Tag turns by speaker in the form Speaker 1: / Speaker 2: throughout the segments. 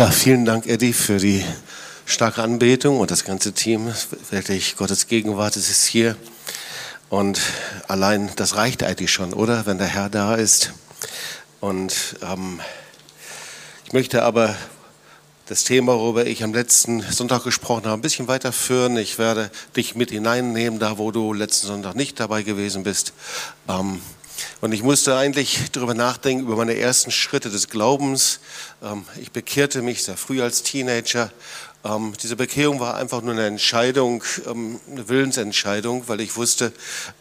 Speaker 1: Ja, vielen Dank, Eddie, für die starke Anbetung und das ganze Team. Wirklich, Gottes Gegenwart es ist hier. Und allein das reicht eigentlich schon, oder? Wenn der Herr da ist. Und ähm, ich möchte aber das Thema, worüber ich am letzten Sonntag gesprochen habe, ein bisschen weiterführen. Ich werde dich mit hineinnehmen, da wo du letzten Sonntag nicht dabei gewesen bist. Ähm, und ich musste eigentlich darüber nachdenken, über meine ersten Schritte des Glaubens. Ähm, ich bekehrte mich sehr früh als Teenager. Ähm, diese Bekehrung war einfach nur eine Entscheidung, ähm, eine Willensentscheidung, weil ich wusste,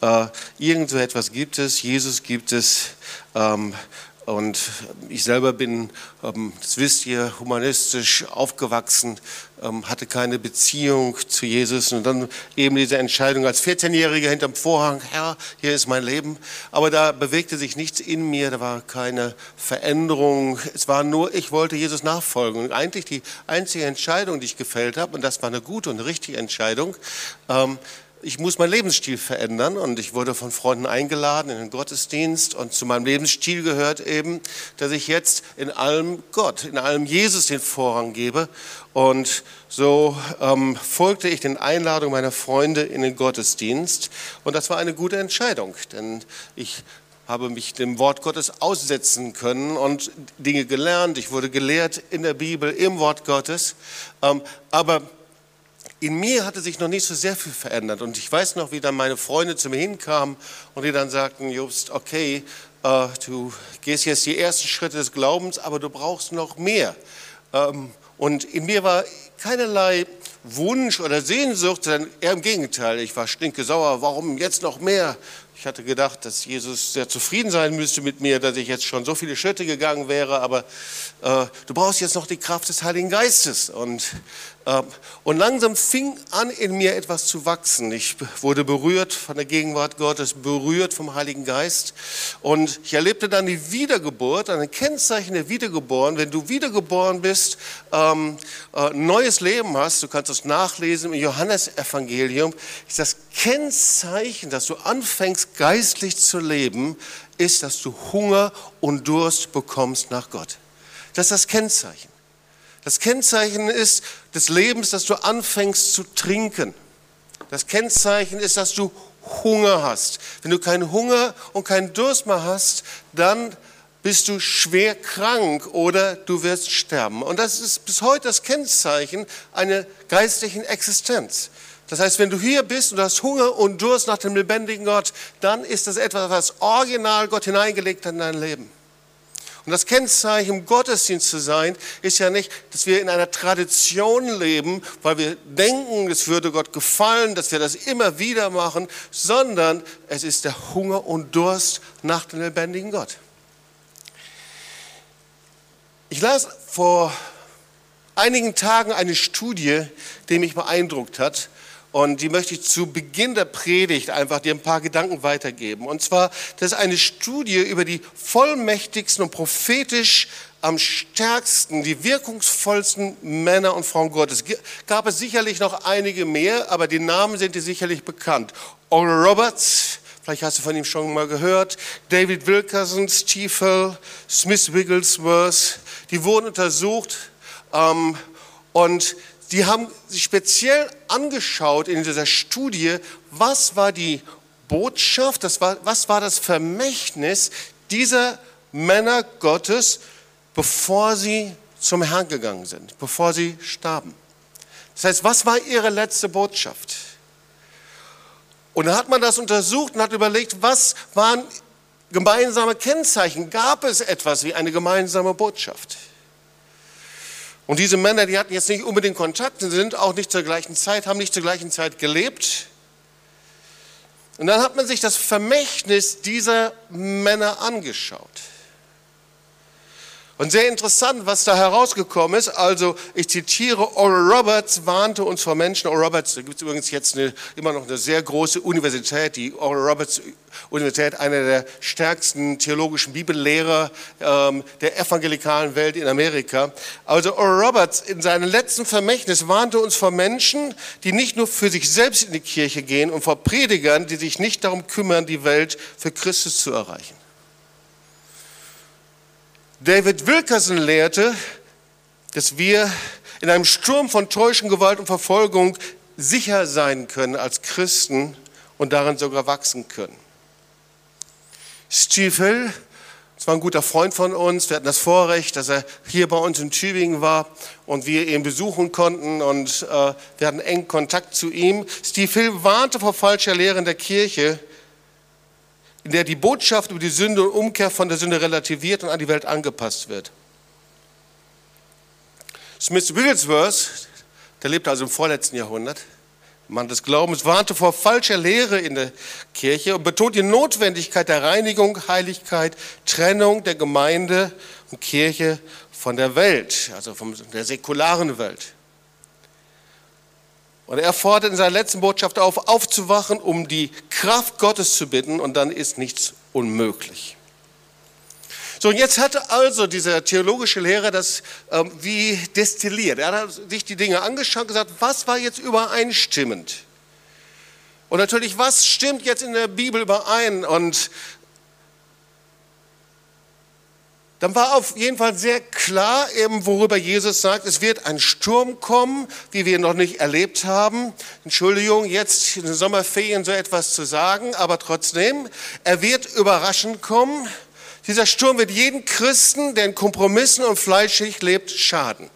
Speaker 1: äh, irgend so etwas gibt es, Jesus gibt es. Und ich selber bin, ähm, das wisst ihr, humanistisch aufgewachsen, ähm, hatte keine Beziehung zu Jesus und dann eben diese Entscheidung als 14-Jähriger hinterm Vorhang, Herr, hier ist mein Leben. Aber da bewegte sich nichts in mir, da war keine Veränderung. Es war nur, ich wollte Jesus nachfolgen. Und eigentlich die einzige Entscheidung, die ich gefällt habe, und das war eine gute und richtige Entscheidung, ähm, ich muss meinen Lebensstil verändern und ich wurde von Freunden eingeladen in den Gottesdienst und zu meinem Lebensstil gehört eben, dass ich jetzt in allem Gott, in allem Jesus den Vorrang gebe und so ähm, folgte ich den Einladungen meiner Freunde in den Gottesdienst und das war eine gute Entscheidung, denn ich habe mich dem Wort Gottes aussetzen können und Dinge gelernt. Ich wurde gelehrt in der Bibel, im Wort Gottes. Ähm, aber in mir hatte sich noch nicht so sehr viel verändert. Und ich weiß noch, wie dann meine Freunde zu mir hinkamen und die dann sagten, Jobst, okay, äh, du gehst jetzt die ersten Schritte des Glaubens, aber du brauchst noch mehr. Ähm, und in mir war keinerlei Wunsch oder Sehnsucht, sondern eher im Gegenteil. Ich war stinkesauer, warum jetzt noch mehr? Ich hatte gedacht, dass Jesus sehr zufrieden sein müsste mit mir, dass ich jetzt schon so viele Schritte gegangen wäre, aber äh, du brauchst jetzt noch die Kraft des Heiligen Geistes. Und, und langsam fing an, in mir etwas zu wachsen. Ich wurde berührt von der Gegenwart Gottes, berührt vom Heiligen Geist. Und ich erlebte dann die Wiedergeburt, ein Kennzeichen der Wiedergeboren. Wenn du wiedergeboren bist, ähm, äh, neues Leben hast, du kannst es nachlesen im Johannesevangelium, ist das Kennzeichen, dass du anfängst, geistlich zu leben, ist, dass du Hunger und Durst bekommst nach Gott. Das ist das Kennzeichen. Das Kennzeichen ist des Lebens, dass du anfängst zu trinken. Das Kennzeichen ist, dass du Hunger hast. Wenn du keinen Hunger und keinen Durst mehr hast, dann bist du schwer krank oder du wirst sterben. Und das ist bis heute das Kennzeichen einer geistlichen Existenz. Das heißt, wenn du hier bist und du hast Hunger und Durst nach dem lebendigen Gott, dann ist das etwas, was original Gott hineingelegt hat in dein Leben. Und das Kennzeichen, Gottesdienst zu sein, ist ja nicht, dass wir in einer Tradition leben, weil wir denken, es würde Gott gefallen, dass wir das immer wieder machen, sondern es ist der Hunger und Durst nach dem lebendigen Gott. Ich las vor einigen Tagen eine Studie, die mich beeindruckt hat. Und die möchte ich zu Beginn der Predigt einfach dir ein paar Gedanken weitergeben. Und zwar, das ist eine Studie über die vollmächtigsten und prophetisch am stärksten, die wirkungsvollsten Männer und Frauen Gottes. Gab es sicherlich noch einige mehr, aber die Namen sind dir sicherlich bekannt. Oral Roberts, vielleicht hast du von ihm schon mal gehört, David Wilkerson, Stiefel, Smith Wigglesworth, die wurden untersucht ähm, und die haben sich speziell angeschaut in dieser Studie, was war die Botschaft, das war, was war das Vermächtnis dieser Männer Gottes, bevor sie zum Herrn gegangen sind, bevor sie starben. Das heißt, was war ihre letzte Botschaft? Und dann hat man das untersucht und hat überlegt, was waren gemeinsame Kennzeichen? Gab es etwas wie eine gemeinsame Botschaft? Und diese Männer, die hatten jetzt nicht unbedingt Kontakt, sind auch nicht zur gleichen Zeit, haben nicht zur gleichen Zeit gelebt. Und dann hat man sich das Vermächtnis dieser Männer angeschaut. Und sehr interessant, was da herausgekommen ist. Also, ich zitiere, Oral Roberts warnte uns vor Menschen. Oral Roberts, da gibt es übrigens jetzt eine, immer noch eine sehr große Universität, die Oral Roberts Universität, einer der stärksten theologischen Bibellehrer ähm, der evangelikalen Welt in Amerika. Also Oral Roberts in seinem letzten Vermächtnis warnte uns vor Menschen, die nicht nur für sich selbst in die Kirche gehen und vor Predigern, die sich nicht darum kümmern, die Welt für Christus zu erreichen. David Wilkerson lehrte, dass wir in einem Sturm von Täuschung, Gewalt und Verfolgung sicher sein können als Christen und darin sogar wachsen können. Steve Hill, das war ein guter Freund von uns. Wir hatten das Vorrecht, dass er hier bei uns in Tübingen war und wir ihn besuchen konnten und äh, wir hatten engen Kontakt zu ihm. Steve Hill warnte vor falscher Lehre in der Kirche, in der die Botschaft über die Sünde und Umkehr von der Sünde relativiert und an die Welt angepasst wird. Smith Wigglesworth, der lebte also im vorletzten Jahrhundert, Mann des Glaubens, warnte vor falscher Lehre in der Kirche und betont die Notwendigkeit der Reinigung, Heiligkeit, Trennung der Gemeinde und Kirche von der Welt, also von der säkularen Welt. Und er fordert in seiner letzten Botschaft auf, aufzuwachen, um die Kraft Gottes zu bitten, und dann ist nichts unmöglich. So, und jetzt hatte also dieser theologische Lehrer das ähm, wie destilliert. Er hat sich die Dinge angeschaut und gesagt, was war jetzt übereinstimmend? Und natürlich, was stimmt jetzt in der Bibel überein? Und dann war auf jeden Fall sehr klar, eben worüber Jesus sagt, es wird ein Sturm kommen, wie wir noch nicht erlebt haben. Entschuldigung, jetzt in den Sommerferien so etwas zu sagen, aber trotzdem, er wird überraschend kommen. Dieser Sturm wird jeden Christen, der in Kompromissen und fleischig lebt, schaden.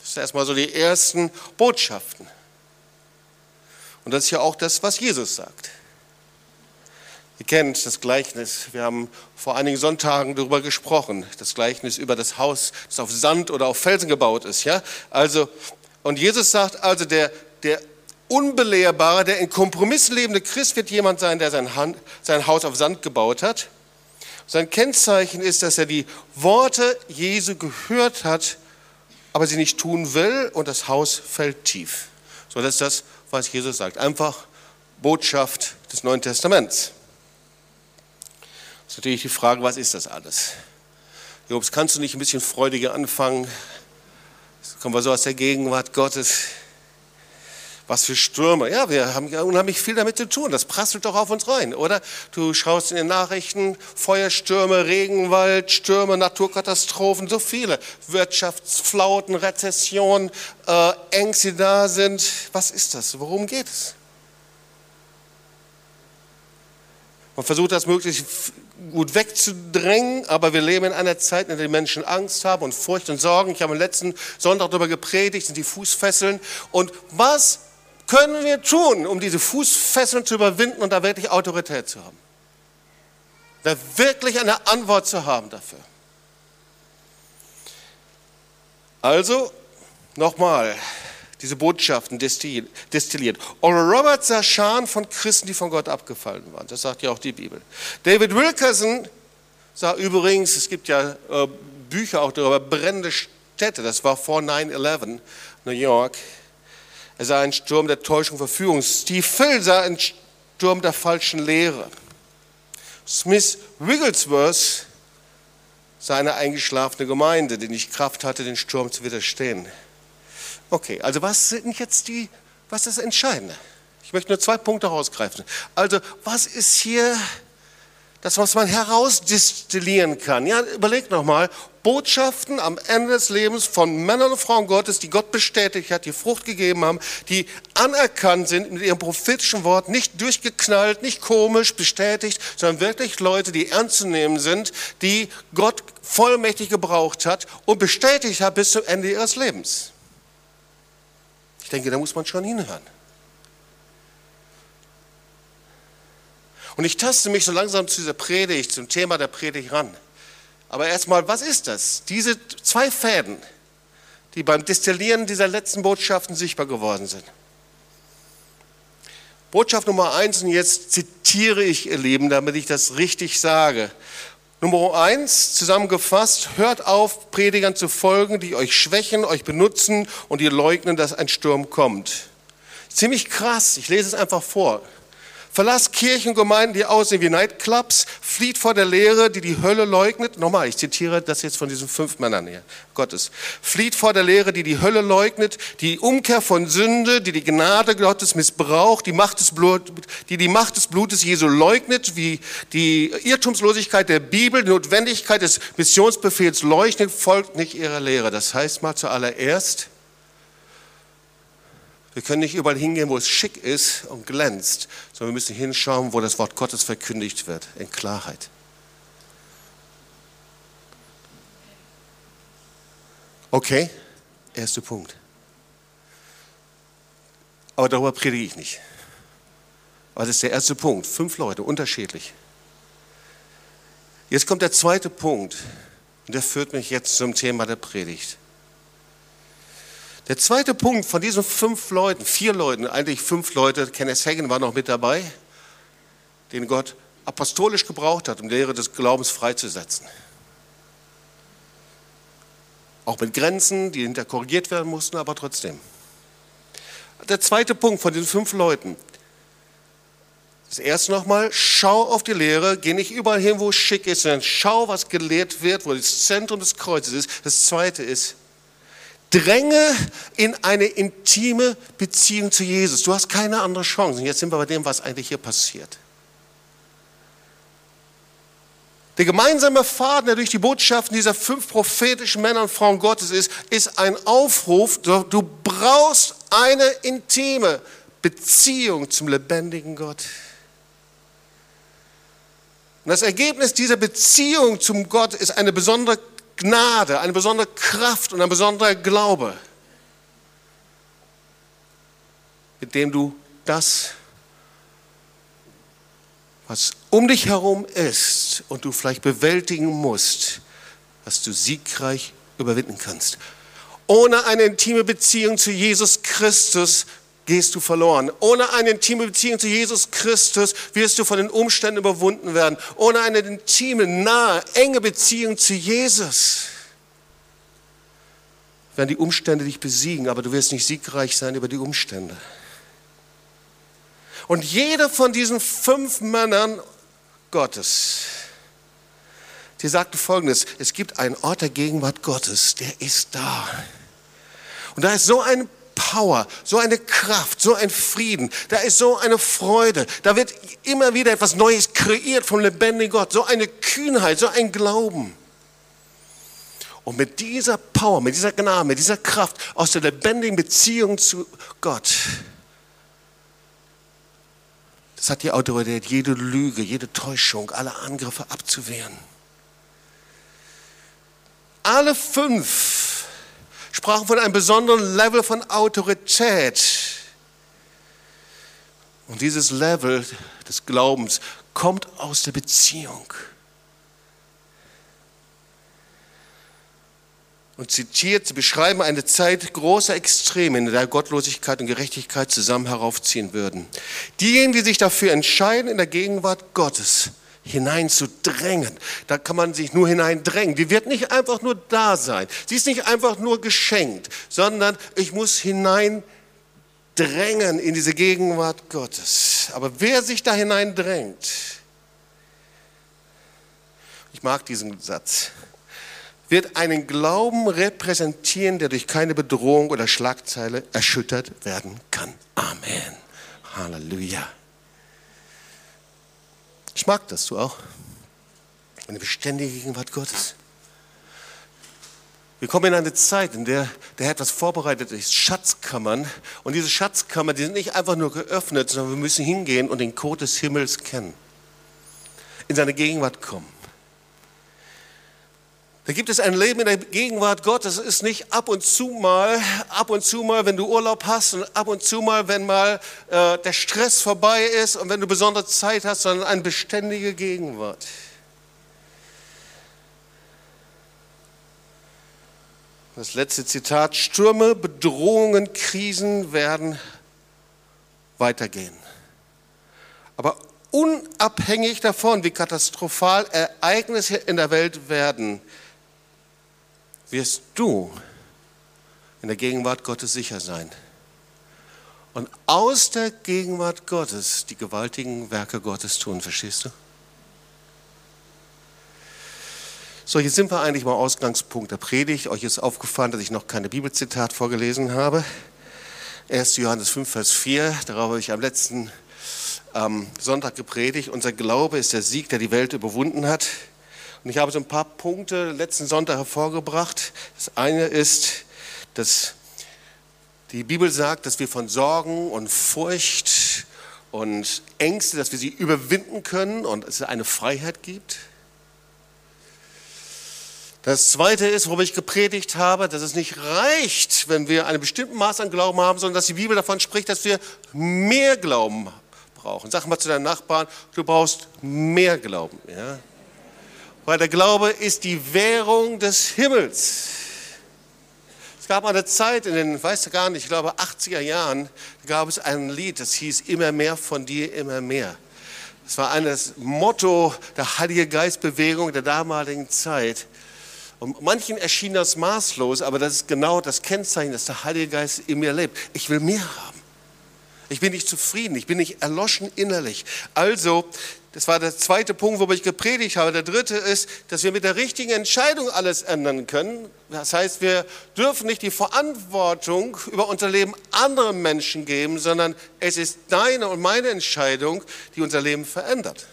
Speaker 1: Das sind erstmal so die ersten Botschaften. Und das ist ja auch das, was Jesus sagt. Ihr kennt das Gleichnis. Wir haben vor einigen Sonntagen darüber gesprochen. Das Gleichnis über das Haus, das auf Sand oder auf Felsen gebaut ist. Ja? Also, und Jesus sagt also, der, der unbelehrbare, der in Kompromissen lebende Christ wird jemand sein, der sein, Hand, sein Haus auf Sand gebaut hat. Sein Kennzeichen ist, dass er die Worte Jesu gehört hat, aber sie nicht tun will und das Haus fällt tief. So, das ist das, was Jesus sagt. Einfach Botschaft des Neuen Testaments. Ist natürlich die Frage, was ist das alles? Jobs, kannst du nicht ein bisschen freudiger anfangen? Das kommen wir so aus der Gegenwart Gottes. Was für Stürme. Ja, wir haben unheimlich viel damit zu tun. Das prasselt doch auf uns rein, oder? Du schaust in den Nachrichten, Feuerstürme, Regenwald, Stürme, Naturkatastrophen, so viele. Wirtschaftsflauten, Rezession, äh, Ängste da sind. Was ist das? Worum geht es? Man versucht das möglichst gut wegzudrängen, aber wir leben in einer Zeit, in der die Menschen Angst haben und Furcht und Sorgen. Ich habe am letzten Sonntag darüber gepredigt, sind die Fußfesseln. Und was können wir tun, um diese Fußfesseln zu überwinden und da wirklich Autorität zu haben? Da wirklich eine Antwort zu haben dafür. Also, nochmal, diese Botschaften destilliert. Oral Roberts sah Scharen von Christen, die von Gott abgefallen waren. Das sagt ja auch die Bibel. David Wilkerson sah übrigens, es gibt ja äh, Bücher auch darüber, brennende Städte. Das war vor 9-11, New York. Er sah einen Sturm der Täuschung, Verführung. Steve Phil sah einen Sturm der falschen Lehre. Smith Wigglesworth sah eine eingeschlafene Gemeinde, die nicht Kraft hatte, den Sturm zu widerstehen. Okay, also was sind jetzt die, was ist das Entscheidende? Ich möchte nur zwei Punkte rausgreifen. Also, was ist hier das, was man herausdestillieren kann? Ja, überlegt nochmal, Botschaften am Ende des Lebens von Männern und Frauen Gottes, die Gott bestätigt hat, die Frucht gegeben haben, die anerkannt sind mit ihrem prophetischen Wort, nicht durchgeknallt, nicht komisch bestätigt, sondern wirklich Leute, die ernst zu nehmen sind, die Gott vollmächtig gebraucht hat und bestätigt hat bis zum Ende ihres Lebens. Ich denke, da muss man schon hinhören. Und ich taste mich so langsam zu dieser Predigt, zum Thema der Predigt ran. Aber erstmal, was ist das? Diese zwei Fäden, die beim Destillieren dieser letzten Botschaften sichtbar geworden sind. Botschaft Nummer eins, und jetzt zitiere ich, ihr Lieben, damit ich das richtig sage. Nummer eins, zusammengefasst, hört auf, Predigern zu folgen, die euch schwächen, euch benutzen und ihr leugnen, dass ein Sturm kommt. Ziemlich krass, ich lese es einfach vor. Verlasst Kirchen und Gemeinden, die aussehen wie Nightclubs, flieht vor der Lehre, die die Hölle leugnet. Nochmal, ich zitiere das jetzt von diesen fünf Männern hier. Gottes. Flieht vor der Lehre, die die Hölle leugnet, die Umkehr von Sünde, die die Gnade Gottes missbraucht, die, Macht des Blut, die die Macht des Blutes Jesu leugnet, wie die Irrtumslosigkeit der Bibel, die Notwendigkeit des Missionsbefehls leugnet, folgt nicht ihrer Lehre. Das heißt mal zuallererst, wir können nicht überall hingehen, wo es schick ist und glänzt, sondern wir müssen hinschauen, wo das Wort Gottes verkündigt wird, in Klarheit. Okay, erster Punkt. Aber darüber predige ich nicht. Aber das ist der erste Punkt. Fünf Leute, unterschiedlich. Jetzt kommt der zweite Punkt. Und der führt mich jetzt zum Thema der Predigt. Der zweite Punkt von diesen fünf Leuten, vier Leuten, eigentlich fünf Leute, Kenneth Hagen war noch mit dabei, den Gott apostolisch gebraucht hat, um die Lehre des Glaubens freizusetzen. Auch mit Grenzen, die hinter korrigiert werden mussten, aber trotzdem. Der zweite Punkt von diesen fünf Leuten. Das erste nochmal, schau auf die Lehre, geh nicht überall hin, wo es schick ist, sondern schau, was gelehrt wird, wo das Zentrum des Kreuzes ist. Das zweite ist, Dränge in eine intime Beziehung zu Jesus. Du hast keine andere Chance. Und jetzt sind wir bei dem, was eigentlich hier passiert. Der gemeinsame Faden, der durch die Botschaften dieser fünf prophetischen Männer und Frauen Gottes ist, ist ein Aufruf, du brauchst eine intime Beziehung zum lebendigen Gott. Und das Ergebnis dieser Beziehung zum Gott ist eine besondere Gnade, eine besondere Kraft und ein besonderer Glaube, mit dem du das, was um dich herum ist und du vielleicht bewältigen musst, was du siegreich überwinden kannst. Ohne eine intime Beziehung zu Jesus Christus gehst du verloren. Ohne eine intime Beziehung zu Jesus Christus wirst du von den Umständen überwunden werden. Ohne eine intime, nahe, enge Beziehung zu Jesus werden die Umstände dich besiegen, aber du wirst nicht siegreich sein über die Umstände. Und jeder von diesen fünf Männern Gottes, die sagte folgendes, es gibt einen Ort der Gegenwart Gottes, der ist da. Und da ist so ein Power, so eine Kraft, so ein Frieden, da ist so eine Freude, da wird immer wieder etwas Neues kreiert vom lebendigen Gott, so eine Kühnheit, so ein Glauben. Und mit dieser Power, mit dieser Gnade, mit dieser Kraft aus der lebendigen Beziehung zu Gott, das hat die Autorität, jede Lüge, jede Täuschung, alle Angriffe abzuwehren. Alle fünf sprachen von einem besonderen Level von Autorität. Und dieses Level des Glaubens kommt aus der Beziehung. Und zitiert, sie beschreiben eine Zeit großer Extreme, in der Gottlosigkeit und Gerechtigkeit zusammen heraufziehen würden. Diejenigen, die sich dafür entscheiden, in der Gegenwart Gottes hineinzudrängen. Da kann man sich nur hineindrängen. Die wird nicht einfach nur da sein. Sie ist nicht einfach nur geschenkt, sondern ich muss hineindrängen in diese Gegenwart Gottes. Aber wer sich da hineindrängt, ich mag diesen Satz, wird einen Glauben repräsentieren, der durch keine Bedrohung oder Schlagzeile erschüttert werden kann. Amen. Halleluja. Ich mag das, du auch. Eine beständige Gegenwart Gottes. Wir kommen in eine Zeit, in der der Herr etwas vorbereitet ist, Schatzkammern. Und diese Schatzkammern, die sind nicht einfach nur geöffnet, sondern wir müssen hingehen und den Code des Himmels kennen. In seine Gegenwart kommen. Da gibt es ein Leben in der Gegenwart Gottes. Es ist nicht ab und zu mal, ab und zu mal, wenn du Urlaub hast und ab und zu mal, wenn mal äh, der Stress vorbei ist und wenn du besondere Zeit hast, sondern eine beständige Gegenwart. Das letzte Zitat, Stürme, Bedrohungen, Krisen werden weitergehen. Aber unabhängig davon, wie katastrophal Ereignisse in der Welt werden, wirst du in der Gegenwart Gottes sicher sein. Und aus der Gegenwart Gottes die gewaltigen Werke Gottes tun, verstehst du? So, jetzt sind wir eigentlich beim Ausgangspunkt der Predigt. Euch ist aufgefallen, dass ich noch keine Bibelzitat vorgelesen habe. 1. Johannes 5, Vers 4, darauf habe ich am letzten ähm, Sonntag gepredigt. Unser Glaube ist der Sieg, der die Welt überwunden hat. Und ich habe so ein paar Punkte letzten Sonntag hervorgebracht. Das eine ist, dass die Bibel sagt, dass wir von Sorgen und Furcht und Ängste, dass wir sie überwinden können und es eine Freiheit gibt. Das zweite ist, worüber ich gepredigt habe, dass es nicht reicht, wenn wir einen bestimmten Maß an Glauben haben, sondern dass die Bibel davon spricht, dass wir mehr Glauben brauchen. Sag mal zu deinem Nachbarn, du brauchst mehr Glauben. Ja? Weil der Glaube ist die Währung des Himmels. Es gab eine Zeit in den, weiß gar nicht, ich glaube 80er Jahren, gab es ein Lied, das hieß Immer mehr von dir, immer mehr. Das war eines Motto der Heilige Geistbewegung der damaligen Zeit. Und manchen erschien das maßlos, aber das ist genau das Kennzeichen, dass der Heilige Geist in mir lebt. Ich will mehr haben. Ich bin nicht zufrieden, ich bin nicht erloschen innerlich. Also, das war der zweite Punkt, wo ich gepredigt habe. Der dritte ist, dass wir mit der richtigen Entscheidung alles ändern können. Das heißt, wir dürfen nicht die Verantwortung über unser Leben anderen Menschen geben, sondern es ist deine und meine Entscheidung, die unser Leben verändert.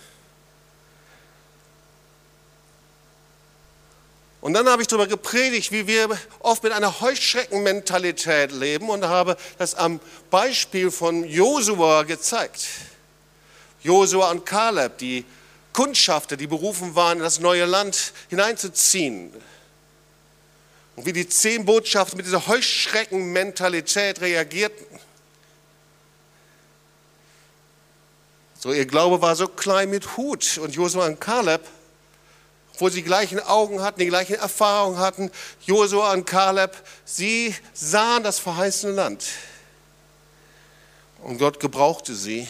Speaker 1: Und dann habe ich darüber gepredigt, wie wir oft mit einer Heuschreckenmentalität leben und habe das am Beispiel von Josua gezeigt. Josua und Kaleb, die Kundschafter, die berufen waren, in das neue Land hineinzuziehen. Und wie die zehn Botschaften mit dieser Heuschreckenmentalität reagierten. So, ihr Glaube war so klein mit Hut. Und Josua und Kaleb wo sie die gleichen Augen hatten, die gleichen Erfahrungen hatten. Josua und Kaleb, sie sahen das verheißene Land. Und Gott gebrauchte sie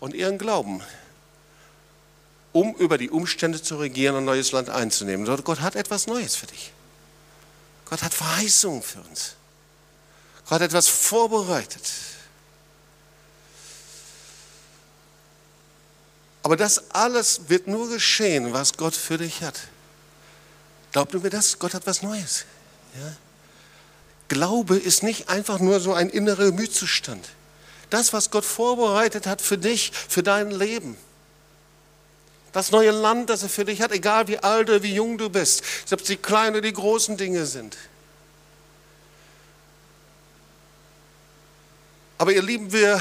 Speaker 1: und ihren Glauben, um über die Umstände zu regieren und ein neues Land einzunehmen. Gott hat etwas Neues für dich. Gott hat Verheißungen für uns. Gott hat etwas vorbereitet. Aber das alles wird nur geschehen, was Gott für dich hat. Glaubt mir das? Gott hat was Neues. Ja? Glaube ist nicht einfach nur so ein innerer Gemütszustand. Das, was Gott vorbereitet hat für dich, für dein Leben. Das neue Land, das er für dich hat, egal wie alt oder wie jung du bist, es die kleinen oder die großen Dinge sind. Aber ihr Lieben, wir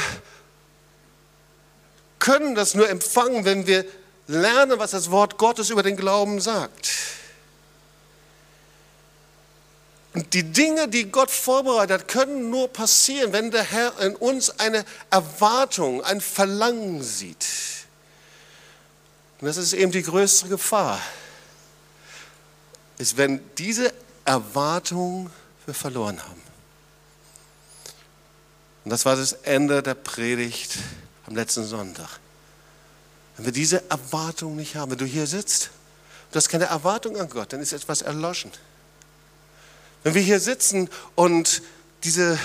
Speaker 1: können das nur empfangen, wenn wir lernen, was das Wort Gottes über den Glauben sagt. Und die Dinge, die Gott vorbereitet hat, können nur passieren, wenn der Herr in uns eine Erwartung, ein Verlangen sieht. Und das ist eben die größte Gefahr, ist, wenn diese Erwartung wir verloren haben. Und das war das Ende der Predigt am letzten Sonntag. Wenn wir diese Erwartung nicht haben, wenn du hier sitzt, du hast keine Erwartung an Gott, dann ist etwas erloschen. Wenn wir hier sitzen und diese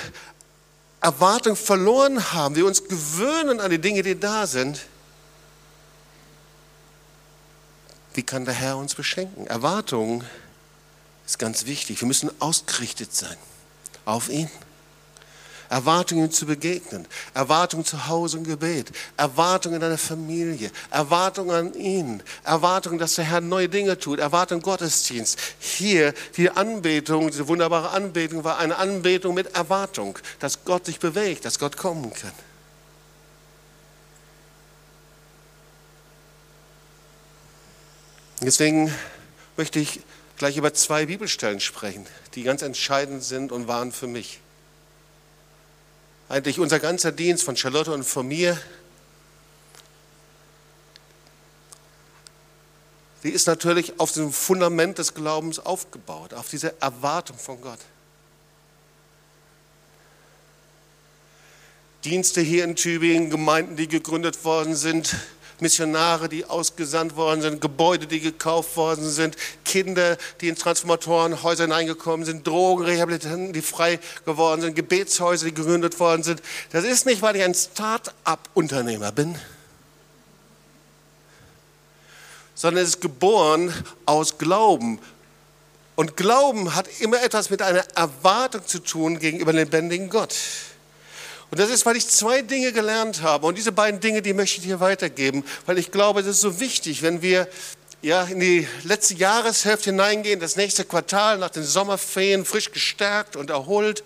Speaker 1: Erwartung verloren haben, wir uns gewöhnen an die Dinge, die da sind, wie kann der Herr uns beschenken? Erwartung ist ganz wichtig. Wir müssen ausgerichtet sein auf ihn. Erwartungen zu begegnen, Erwartungen zu Hause im Gebet, Erwartungen in deiner Familie, Erwartungen an ihn, Erwartungen, dass der Herr neue Dinge tut, Erwartungen Gottesdienst. Hier die Anbetung, diese wunderbare Anbetung war eine Anbetung mit Erwartung, dass Gott sich bewegt, dass Gott kommen kann. Deswegen möchte ich gleich über zwei Bibelstellen sprechen, die ganz entscheidend sind und waren für mich eigentlich unser ganzer Dienst von Charlotte und von mir, die ist natürlich auf dem Fundament des Glaubens aufgebaut, auf diese Erwartung von Gott. Dienste hier in Tübingen, Gemeinden, die gegründet worden sind, Missionare, die ausgesandt worden sind, Gebäude, die gekauft worden sind, Kinder, die in Transformatorenhäuser hineingekommen sind, Drogenrehabilitanten, die frei geworden sind, Gebetshäuser, die gegründet worden sind. Das ist nicht, weil ich ein Start-up-Unternehmer bin, sondern es ist geboren aus Glauben. Und Glauben hat immer etwas mit einer Erwartung zu tun gegenüber dem lebendigen Gott. Und das ist, weil ich zwei Dinge gelernt habe. Und diese beiden Dinge, die möchte ich dir weitergeben, weil ich glaube, das ist so wichtig, wenn wir ja, in die letzte Jahreshälfte hineingehen, das nächste Quartal nach den Sommerferien frisch gestärkt und erholt,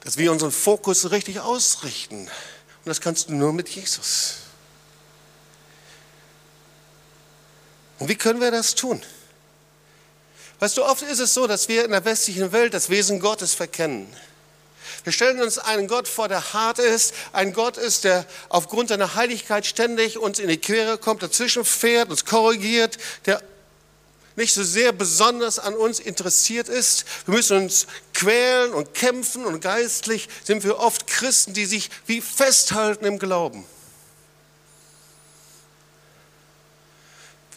Speaker 1: dass wir unseren Fokus richtig ausrichten. Und das kannst du nur mit Jesus. Und wie können wir das tun? Weißt du, oft ist es so, dass wir in der westlichen Welt das Wesen Gottes verkennen. Wir stellen uns einen Gott vor, der hart ist, ein Gott ist, der aufgrund seiner Heiligkeit ständig uns in die Quere kommt, dazwischen fährt, uns korrigiert, der nicht so sehr besonders an uns interessiert ist. Wir müssen uns quälen und kämpfen und geistlich sind wir oft Christen, die sich wie festhalten im Glauben.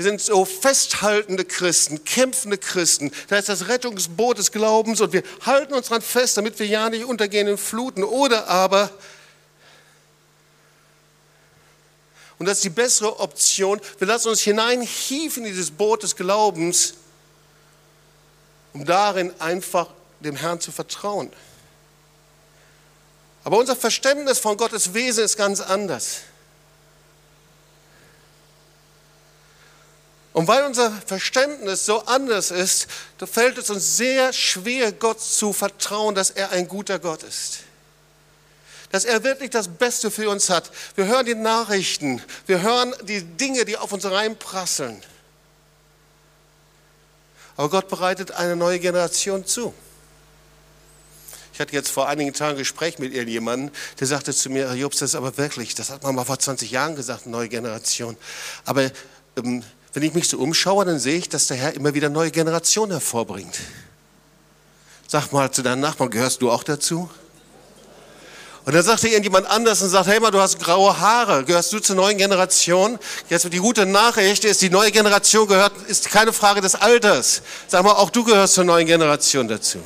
Speaker 1: Wir sind so festhaltende Christen, kämpfende Christen. Da ist das Rettungsboot des Glaubens und wir halten uns dran fest, damit wir ja nicht untergehen in Fluten. Oder aber, und das ist die bessere Option, wir lassen uns hineinhieven in dieses Boot des Glaubens, um darin einfach dem Herrn zu vertrauen. Aber unser Verständnis von Gottes Wesen ist ganz anders. Und weil unser Verständnis so anders ist, fällt es uns sehr schwer, Gott zu vertrauen, dass er ein guter Gott ist. Dass er wirklich das Beste für uns hat. Wir hören die Nachrichten, wir hören die Dinge, die auf uns reinprasseln. Aber Gott bereitet eine neue Generation zu. Ich hatte jetzt vor einigen Tagen ein Gespräch mit irgendjemandem, der sagte zu mir, Jobs, das ist aber wirklich, das hat man mal vor 20 Jahren gesagt, neue Generation. Aber ähm, wenn ich mich so umschaue, dann sehe ich, dass der Herr immer wieder neue Generationen hervorbringt. Sag mal zu deinem Nachbarn, gehörst du auch dazu? Und dann sagte irgendjemand anders und sagt, hey mal, du hast graue Haare, gehörst du zur neuen Generation? Jetzt die gute Nachricht ist, die neue Generation gehört, ist keine Frage des Alters. Sag mal, auch du gehörst zur neuen Generation dazu.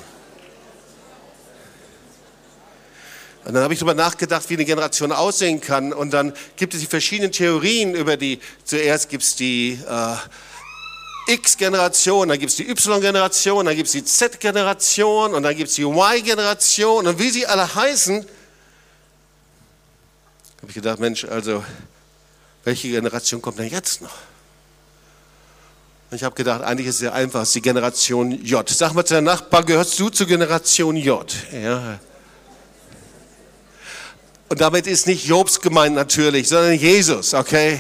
Speaker 1: Und dann habe ich darüber nachgedacht, wie eine Generation aussehen kann. Und dann gibt es die verschiedenen Theorien über die, zuerst gibt es die äh, X-Generation, dann gibt es die Y-Generation, dann gibt es die Z-Generation und dann gibt es die Y-Generation und wie sie alle heißen, habe ich gedacht, Mensch, also welche Generation kommt denn jetzt noch? Und ich habe gedacht, eigentlich ist es sehr einfach, es ist die Generation J. Sag mal zu deinem Nachbar, gehörst du zur Generation J? Ja. Und damit ist nicht Jobs gemeint natürlich, sondern Jesus, okay?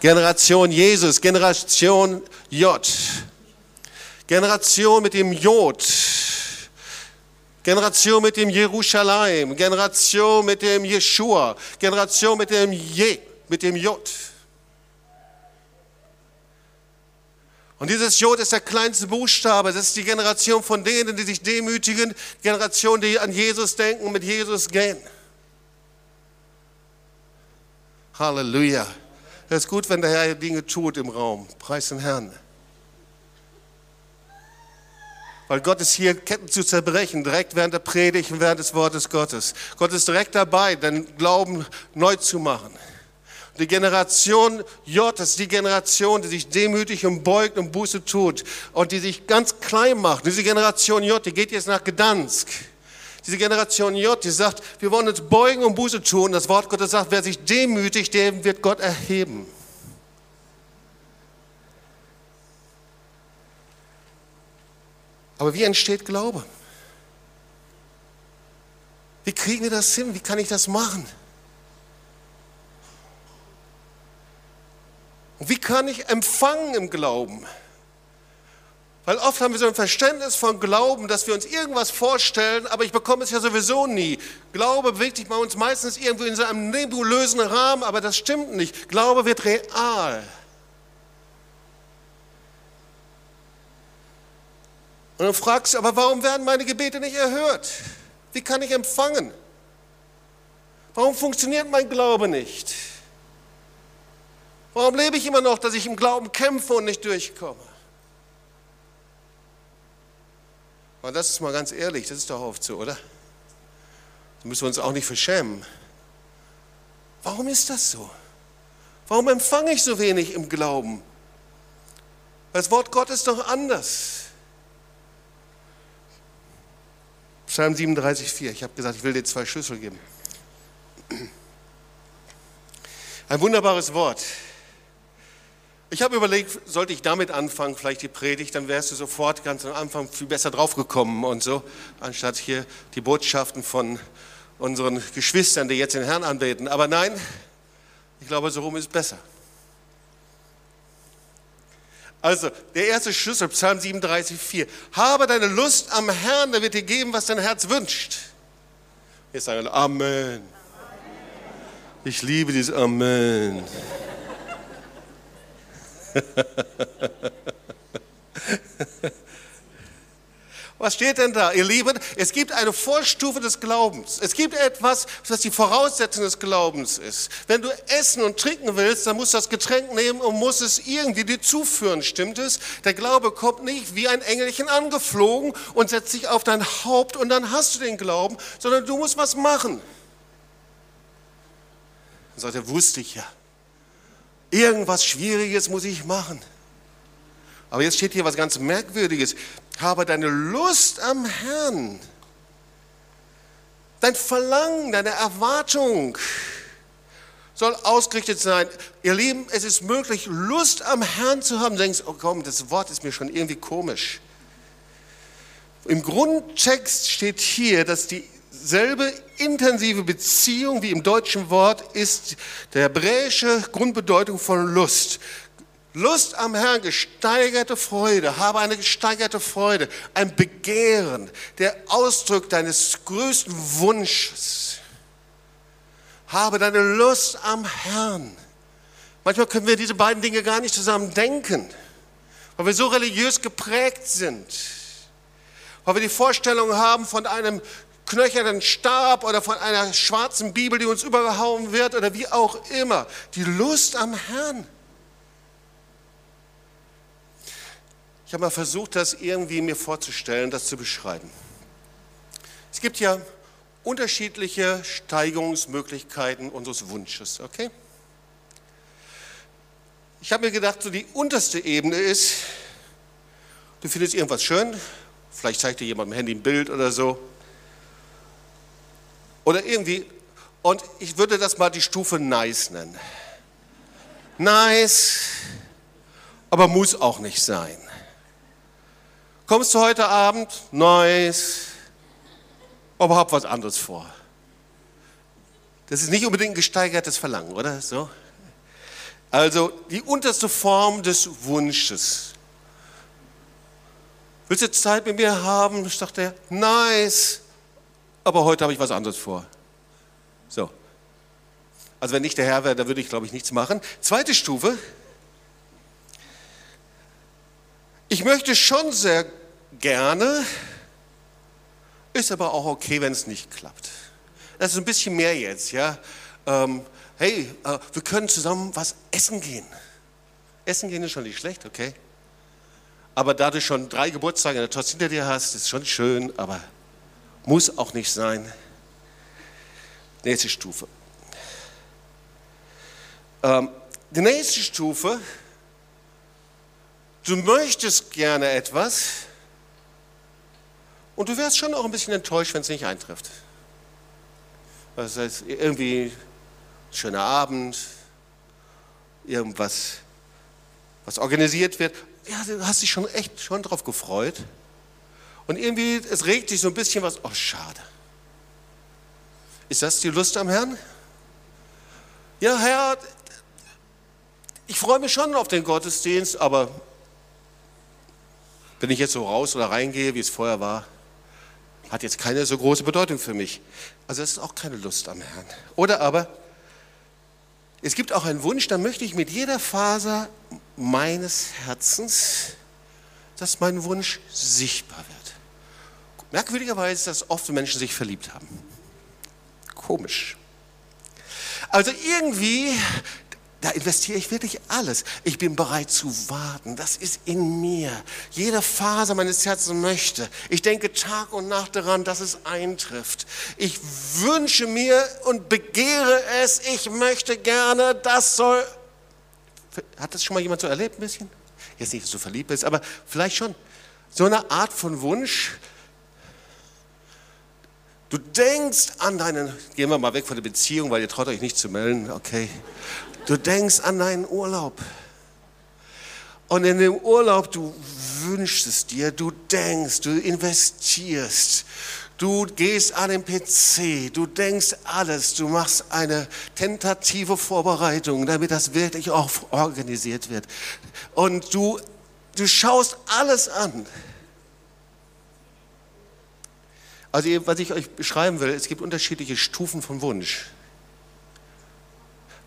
Speaker 1: Generation Jesus, Generation J. Generation mit dem J. Generation mit dem Jerusalem, Generation mit dem Jeshua, Generation mit dem Je, mit dem J. Und dieses J ist der kleinste Buchstabe. Das ist die Generation von denen, die sich demütigen, Generation, die an Jesus denken mit Jesus gehen. Halleluja. Es ist gut, wenn der Herr Dinge tut im Raum. Preis den Herrn. Weil Gott ist hier, Ketten zu zerbrechen, direkt während der Predigt und während des Wortes Gottes. Gott ist direkt dabei, den Glauben neu zu machen. Die Generation J ist die Generation, die sich demütig und beugt und Buße tut und die sich ganz klein macht. Diese Generation J, die geht jetzt nach Gdansk. Diese Generation J, die sagt, wir wollen uns beugen und Buße tun. Das Wort Gottes sagt, wer sich demütigt, dem wird Gott erheben. Aber wie entsteht Glaube? Wie kriegen wir das hin? Wie kann ich das machen? Und wie kann ich empfangen im Glauben? Weil oft haben wir so ein Verständnis von Glauben, dass wir uns irgendwas vorstellen, aber ich bekomme es ja sowieso nie. Glaube bewegt sich bei uns meistens irgendwo in so einem nebulösen Rahmen, aber das stimmt nicht. Glaube wird real. Und dann fragst du, aber warum werden meine Gebete nicht erhört? Wie kann ich empfangen? Warum funktioniert mein Glaube nicht? Warum lebe ich immer noch, dass ich im Glauben kämpfe und nicht durchkomme? Und das ist mal ganz ehrlich, das ist doch oft so, oder? Da müssen wir uns auch nicht verschämen. Warum ist das so? Warum empfange ich so wenig im Glauben? Das Wort Gott ist doch anders. Psalm 37, 4. Ich habe gesagt, ich will dir zwei Schlüssel geben. Ein wunderbares Wort. Ich habe überlegt, sollte ich damit anfangen, vielleicht die Predigt, dann wärst du sofort ganz am Anfang viel besser draufgekommen und so, anstatt hier die Botschaften von unseren Geschwistern, die jetzt den Herrn anbeten. Aber nein, ich glaube, so rum ist besser. Also, der erste Schlüssel, Psalm 37, 4. Habe deine Lust am Herrn, der wird dir geben, was dein Herz wünscht. Jetzt sagen wir Amen. Ich liebe dieses Amen. Was steht denn da, ihr Lieben? Es gibt eine Vorstufe des Glaubens. Es gibt etwas, was die Voraussetzung des Glaubens ist. Wenn du essen und trinken willst, dann musst du das Getränk nehmen und musst es irgendwie dir zuführen, stimmt es? Der Glaube kommt nicht wie ein Engelchen angeflogen und setzt sich auf dein Haupt und dann hast du den Glauben, sondern du musst was machen. Dann sagt er, wusste ich ja. Irgendwas Schwieriges muss ich machen. Aber jetzt steht hier was ganz Merkwürdiges. Habe deine Lust am Herrn, dein Verlangen, deine Erwartung soll ausgerichtet sein. Ihr Lieben, es ist möglich, Lust am Herrn zu haben. Du denkst, oh komm, das Wort ist mir schon irgendwie komisch. Im Grundtext steht hier, dass dieselbe intensive Beziehung wie im deutschen Wort ist der hebräische Grundbedeutung von Lust. Lust am Herrn, gesteigerte Freude, habe eine gesteigerte Freude, ein Begehren, der Ausdruck deines größten Wunsches. Habe deine Lust am Herrn. Manchmal können wir diese beiden Dinge gar nicht zusammen denken, weil wir so religiös geprägt sind, weil wir die Vorstellung haben von einem knöchernen Stab oder von einer schwarzen Bibel, die uns übergehauen wird oder wie auch immer. Die Lust am Herrn. Ich habe mal versucht, das irgendwie mir vorzustellen, das zu beschreiben. Es gibt ja unterschiedliche Steigerungsmöglichkeiten unseres Wunsches, okay? Ich habe mir gedacht, so die unterste Ebene ist, du findest irgendwas schön, vielleicht zeigt dir jemand im Handy ein Bild oder so, oder irgendwie, und ich würde das mal die Stufe nice nennen. Nice, aber muss auch nicht sein. Kommst du heute Abend? Nice. Aber hab was anderes vor. Das ist nicht unbedingt ein gesteigertes Verlangen, oder? So. Also die unterste Form des Wunsches. Willst du Zeit mit mir haben? Sagt er, nice. Aber heute habe ich was anderes vor. So. Also wenn nicht der Herr wäre, dann würde ich, glaube ich, nichts machen. Zweite Stufe. Ich möchte schon sehr gerne, ist aber auch okay, wenn es nicht klappt. Das ist ein bisschen mehr jetzt, ja. Ähm, hey, äh, wir können zusammen was essen gehen. Essen gehen ist schon nicht schlecht, okay? Aber da du schon drei Geburtstage in der Tos hinter dir hast, ist schon schön, aber muss auch nicht sein. Nächste Stufe. Ähm, die nächste Stufe, du möchtest gerne etwas, und du wärst schon auch ein bisschen enttäuscht, wenn es nicht eintrifft. Das heißt, irgendwie schöner Abend, irgendwas, was organisiert wird. Ja, du hast dich schon echt schon drauf gefreut. Und irgendwie, es regt sich so ein bisschen was, oh schade. Ist das die Lust am Herrn? Ja, Herr, ich freue mich schon auf den Gottesdienst, aber wenn ich jetzt so raus oder reingehe, wie es vorher war, hat jetzt keine so große Bedeutung für mich. Also das ist auch keine Lust am Herrn. Oder aber, es gibt auch einen Wunsch, da möchte ich mit jeder Faser meines Herzens, dass mein Wunsch sichtbar wird. Merkwürdigerweise ist das oft, Menschen sich verliebt haben. Komisch. Also irgendwie da investiere ich wirklich alles. Ich bin bereit zu warten. Das ist in mir. Jede Phase meines Herzens möchte. Ich denke Tag und Nacht daran, dass es eintrifft. Ich wünsche mir und begehre es. Ich möchte gerne, das soll Hat das schon mal jemand so erlebt ein bisschen? Jetzt nicht, dass du verliebt bist, aber vielleicht schon. So eine Art von Wunsch. Du denkst an deinen, gehen wir mal weg von der Beziehung, weil ihr traut euch nicht zu melden, okay. Du denkst an deinen Urlaub. Und in dem Urlaub, du wünschst es dir, du denkst, du investierst, du gehst an den PC, du denkst alles, du machst eine tentative Vorbereitung, damit das wirklich auch organisiert wird. Und du, du schaust alles an. Also was ich euch beschreiben will, es gibt unterschiedliche Stufen von Wunsch.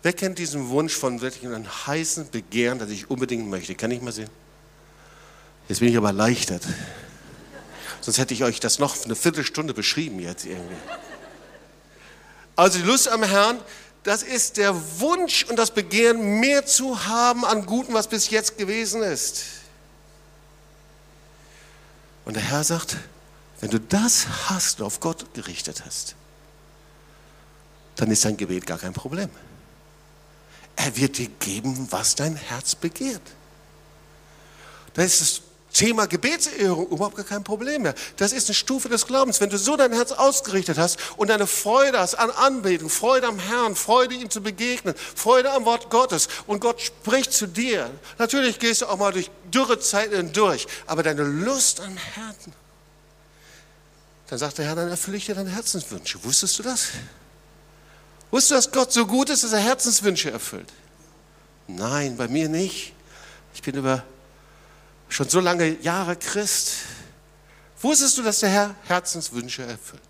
Speaker 1: Wer kennt diesen Wunsch von wirklich einem heißen Begehren, das ich unbedingt möchte? Kann ich mal sehen? Jetzt bin ich aber erleichtert. Sonst hätte ich euch das noch eine Viertelstunde beschrieben jetzt irgendwie. Also die Lust am Herrn, das ist der Wunsch und das Begehren, mehr zu haben an Guten, was bis jetzt gewesen ist. Und der Herr sagt, wenn du das hast und auf Gott gerichtet hast, dann ist dein Gebet gar kein Problem. Er wird dir geben, was dein Herz begehrt. Da ist das Thema Gebetsehrung überhaupt gar kein Problem mehr. Das ist eine Stufe des Glaubens. Wenn du so dein Herz ausgerichtet hast und deine Freude hast an Anbetung, Freude am Herrn, Freude ihm zu begegnen, Freude am Wort Gottes und Gott spricht zu dir. Natürlich gehst du auch mal durch dürre Zeiten durch, aber deine Lust am Herzen. Dann sagt der Herr, dann erfülle ich dir deine Herzenswünsche. Wusstest du das? Wusstest du, dass Gott so gut ist, dass er Herzenswünsche erfüllt? Nein, bei mir nicht. Ich bin über schon so lange Jahre Christ. Wusstest du, dass der Herr Herzenswünsche erfüllt?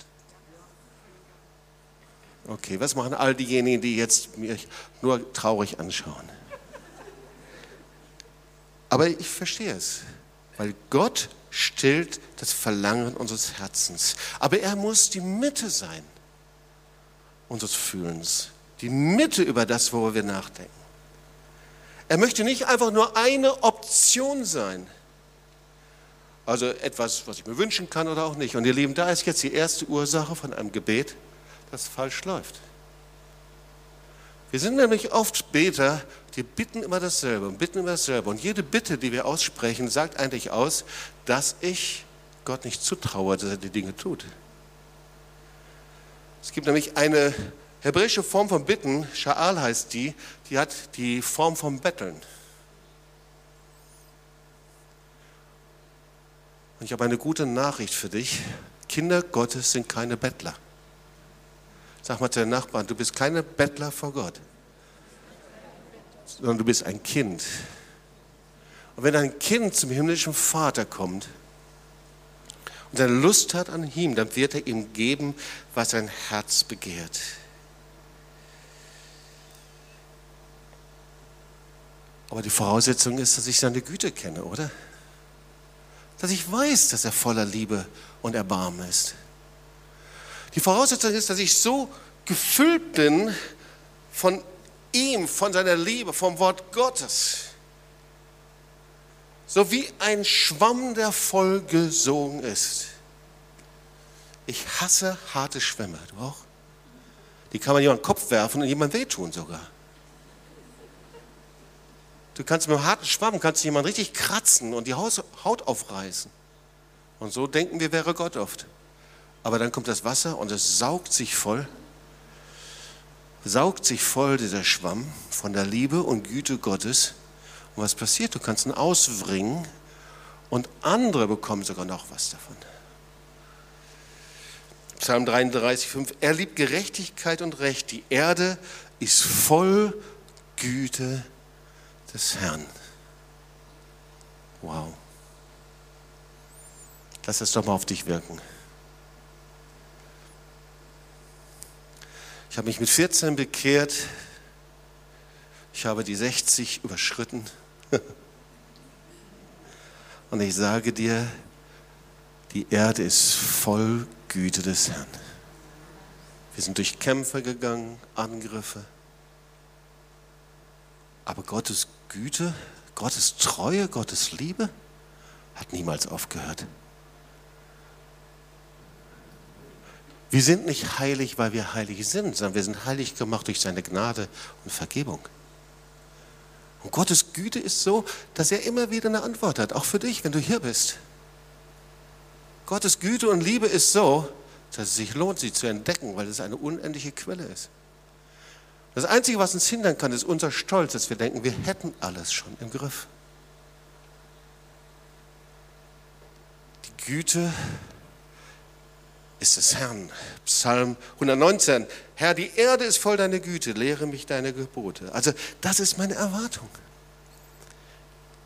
Speaker 1: Okay, was machen all diejenigen, die jetzt mich nur traurig anschauen? Aber ich verstehe es, weil Gott stillt das Verlangen unseres Herzens. Aber er muss die Mitte sein unseres Fühlens, die Mitte über das, worüber wir nachdenken. Er möchte nicht einfach nur eine Option sein. Also etwas, was ich mir wünschen kann oder auch nicht. Und ihr Lieben, da ist jetzt die erste Ursache von einem Gebet, das falsch läuft. Wir sind nämlich oft Beter, die bitten immer dasselbe und bitten immer dasselbe. Und jede Bitte, die wir aussprechen, sagt eigentlich aus, dass ich Gott nicht zutraue, dass er die Dinge tut. Es gibt nämlich eine hebräische Form von Bitten, Sha'al heißt die, die hat die Form von Betteln. Und ich habe eine gute Nachricht für dich. Kinder Gottes sind keine Bettler. Sag mal zu den Nachbarn, du bist keine Bettler vor Gott, sondern du bist ein Kind. Und wenn ein Kind zum himmlischen Vater kommt, und seine Lust hat an ihm, dann wird er ihm geben, was sein Herz begehrt. Aber die Voraussetzung ist, dass ich seine Güte kenne, oder? Dass ich weiß, dass er voller Liebe und Erbarmen ist. Die Voraussetzung ist, dass ich so gefüllt bin von ihm, von seiner Liebe, vom Wort Gottes, so wie ein Schwamm, der vollgesogen ist. Ich hasse harte Schwämme. Du auch? Die kann man jemanden Kopf werfen und jemand wehtun sogar. Du kannst mit einem harten Schwamm kannst jemanden richtig kratzen und die Haut aufreißen. Und so denken wir, wäre Gott oft. Aber dann kommt das Wasser und es saugt sich voll, saugt sich voll dieser Schwamm von der Liebe und Güte Gottes und was passiert? Du kannst ihn auswringen und andere bekommen sogar noch was davon. Psalm 33, 5. Er liebt Gerechtigkeit und Recht. Die Erde ist voll Güte des Herrn. Wow. Lass es doch mal auf dich wirken. Ich habe mich mit 14 bekehrt. Ich habe die 60 überschritten. Und ich sage dir, die Erde ist voll Güte des Herrn. Wir sind durch Kämpfe gegangen, Angriffe. Aber Gottes Güte, Gottes Treue, Gottes Liebe hat niemals aufgehört. Wir sind nicht heilig, weil wir heilig sind, sondern wir sind heilig gemacht durch seine Gnade und Vergebung. Und Gottes Güte ist so, dass er immer wieder eine Antwort hat, auch für dich, wenn du hier bist. Gottes Güte und Liebe ist so, dass es sich lohnt, sie zu entdecken, weil es eine unendliche Quelle ist. Das Einzige, was uns hindern kann, ist unser Stolz, dass wir denken, wir hätten alles schon im Griff. Die Güte ist des Herrn. Psalm 119. Herr, die Erde ist voll deiner Güte, lehre mich deine Gebote. Also das ist meine Erwartung.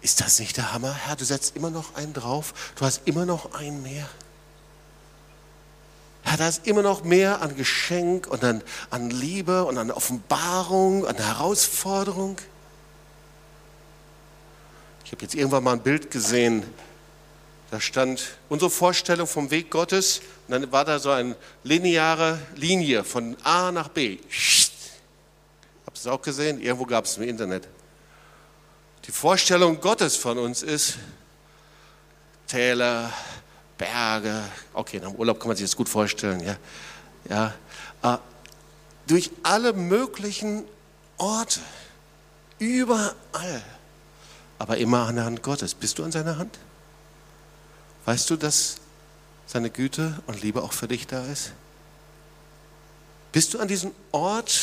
Speaker 1: Ist das nicht der Hammer? Herr, du setzt immer noch einen drauf, du hast immer noch einen mehr. Herr, da ist immer noch mehr an Geschenk und an, an Liebe und an Offenbarung, an Herausforderung. Ich habe jetzt irgendwann mal ein Bild gesehen, da stand unsere Vorstellung vom Weg Gottes und dann war da so eine lineare Linie von A nach B. Habt ihr es auch gesehen? Irgendwo gab es im Internet. Die Vorstellung Gottes von uns ist Täler, Berge. Okay, nach dem Urlaub kann man sich das gut vorstellen. Ja, ja. Äh, durch alle möglichen Orte, überall, aber immer an der Hand Gottes. Bist du an seiner Hand? Weißt du, dass seine Güte und Liebe auch für dich da ist? Bist du an diesem Ort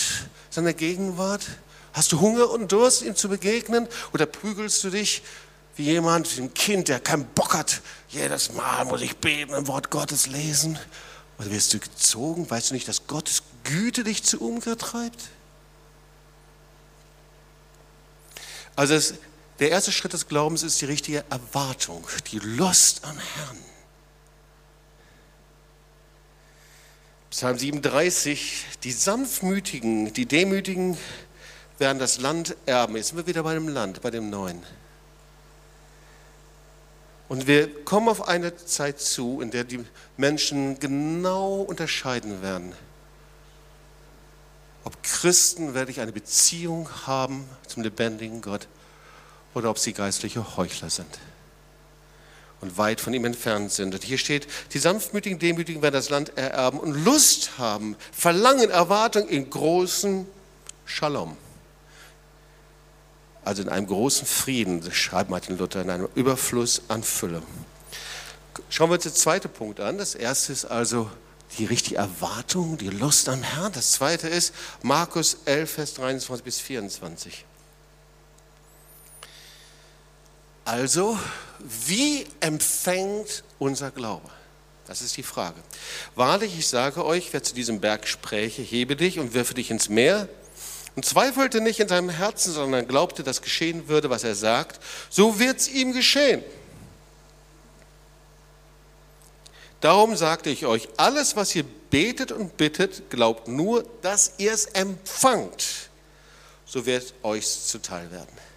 Speaker 1: seiner Gegenwart? Hast du Hunger und Durst, ihm zu begegnen? Oder prügelst du dich wie jemand, wie ein Kind, der keinen Bock hat? Jedes Mal muss ich beten und Wort Gottes lesen. Oder wirst du gezogen? Weißt du nicht, dass Gottes Güte dich zu Umkehr treibt? Also es der erste Schritt des Glaubens ist die richtige Erwartung, die Lust am Herrn. Psalm 37, die Sanftmütigen, die Demütigen werden das Land erben. Jetzt sind wir wieder bei dem Land, bei dem Neuen. Und wir kommen auf eine Zeit zu, in der die Menschen genau unterscheiden werden, ob Christen wirklich eine Beziehung haben zum lebendigen Gott oder ob sie geistliche Heuchler sind und weit von ihm entfernt sind. Und hier steht, die sanftmütigen, demütigen werden das Land ererben und Lust haben, Verlangen, Erwartung in großem Shalom. Also in einem großen Frieden, schreibt Martin Luther, in einem Überfluss an Fülle. Schauen wir uns den zweiten Punkt an. Das erste ist also die richtige Erwartung, die Lust am Herrn. Das zweite ist Markus 11, Vers 23 bis 24. Also, wie empfängt unser Glaube? Das ist die Frage. Wahrlich, ich sage euch, wer zu diesem Berg spräche, hebe dich und wirfe dich ins Meer und zweifelte nicht in seinem Herzen, sondern glaubte, dass geschehen würde, was er sagt, so wird es ihm geschehen. Darum sagte ich euch, alles, was ihr betet und bittet, glaubt nur, dass ihr es empfangt, so wird euch zuteil werden.